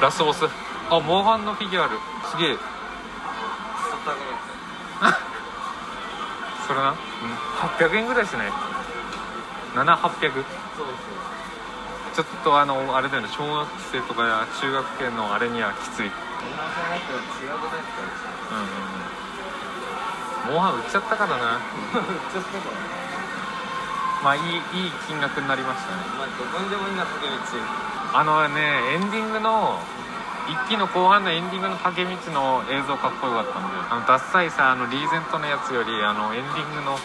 ラスボス。あモンハンのフィギュアある。すげえ。それな、うん、800円ぐらいですね。7800そうちょっとあのあれだよね。小学生とかや中学生のあれにはきつい。うんモンハン売っちゃったからな。ちょっとかまあいいいい金額になりましたね。まあどこにでもいいなあのねエンディングの一期の後半のエンディングの竹道の映像かっこよかったんであのダッサいさあのリーゼントのやつよりあのエンディングの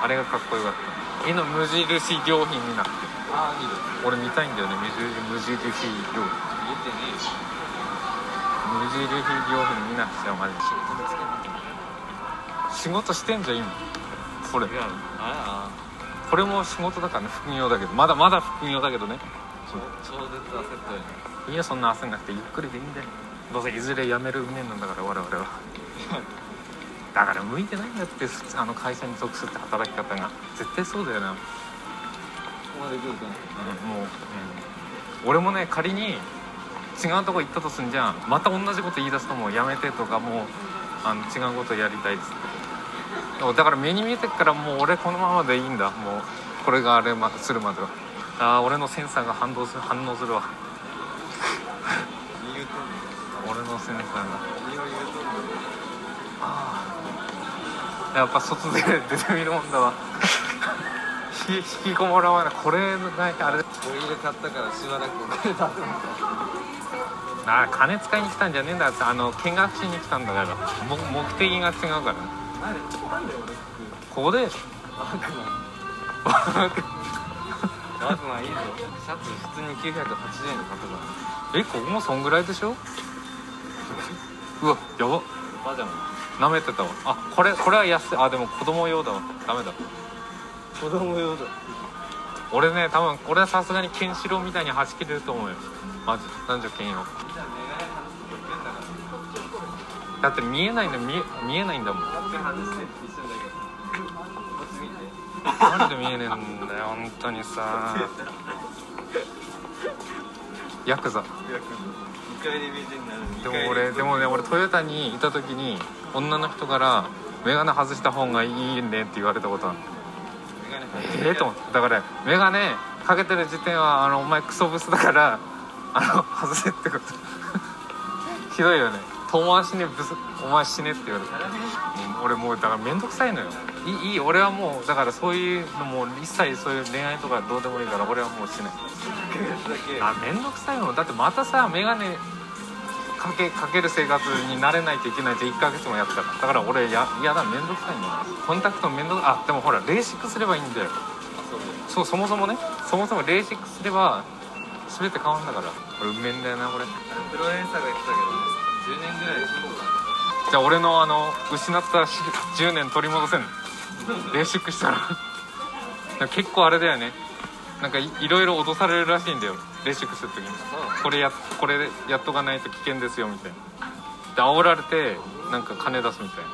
あれがかっこよかった。絵の無印良品になってる。ああいいよ俺見たいんだよね。無印無印良品。言ってねえよ無印良品見なくちゃマジで。仕事してんじゃん今。これ。これも仕事だからね副業だけど。まだまだ副業だけどね超超絶焦ったよねいいよそんな焦んなくてゆっくりでい。いんだよどうせいずれ辞める運命なんだから我々は。だから向いてないんだってあの会社に属するって働き方が。絶対そうだよな、うん、ここまで来るとねもう、うん、俺もね仮に違うとこ行ったとすんじゃん。また同じこと言い出すともうやめてとかもうあの違うことやりたいっつって。だから目に見えてっからもう俺このままでいいんだ。もうこれがあれまするまではああ俺のセンサーが反応する反応するわ。言うとん俺のセンサーが。の何を言うとんのああやっぱ外で出てみるもんだわ。引 き引きこもらわない。これがあれ。ホイール買ったからしばらくお金出せな。かああ金使いに来たんじゃねえんだってあの見学しに来たんだから。も目的が違うから。ねなんでなんで俺ここで。服 マンいいぞ。シャツ普通に980円で買ったからえここもそんぐらいでしょ？うわやば。パジャマ。なめてたわ。あこれこれは安い。あでも子供用だわ。ダメだ。子供用だ。俺ね多分俺はさすがにケンシロウみたいにはち切れると思うよ。マジ男女兼用。だって見えないの見え見えないんだもんなんで見えねえんだよ本当にさ。ヤクザ。2階でも俺で。もね俺トヨタにいた時に女の人から「眼鏡外した方がいいね」って言われたことある。ええと思って。だから眼鏡かけてる時点はあのお前クソブスだからあの外せってこと。ひどいよね遠回しにブスお前死ねって言われて。俺もうだから面倒くさいのよ。いい俺はもうだからそういうのも一切そういう恋愛とかどうでもいいから俺はもうしないあ面倒くさいもんだってまたさ眼鏡かけかける生活になれないといけないじゃん1ヶ月もやったから。だから俺嫌だ面倒くさいんだよコンタクト面倒あでもほらレーシックすればいいんだよ。そうそもそもね。そもそもレーシックすれば全て変わるんだから。これ運命だよなこれ。プロレンサーが言ってたけど。10年ぐらいじゃあ俺のあの失ったし10年取り戻せん。のレーシックしたら。結構あれだよね。なんかいいろいろ脅されるらしいんだよ。レーシックする時に。これやこれやっとかないと危険ですよみたいな。で煽られてなんか金出すみたいな。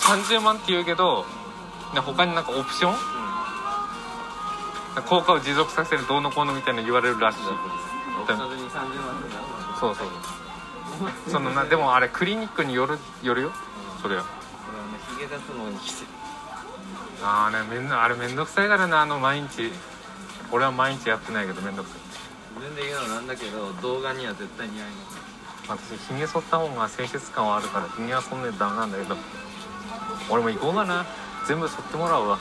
30万って言うけどね他になんかオプション？効果を持続させるどうのこうのみたいな言われるらしい。オプションで2 30万ってなるわそうそう そのなでもあれクリニックによるよるよそれは。脱毛に来てああねめんなあれめんどくさいからなあの毎日。俺は毎日やってないけどめんどくさい。自分で言うのなんだけど動画には絶対似合い私ひげ剃った方が清潔感はあるからひげはそんなにダメなんだけど。俺も行こうかな。全部剃ってもらうわ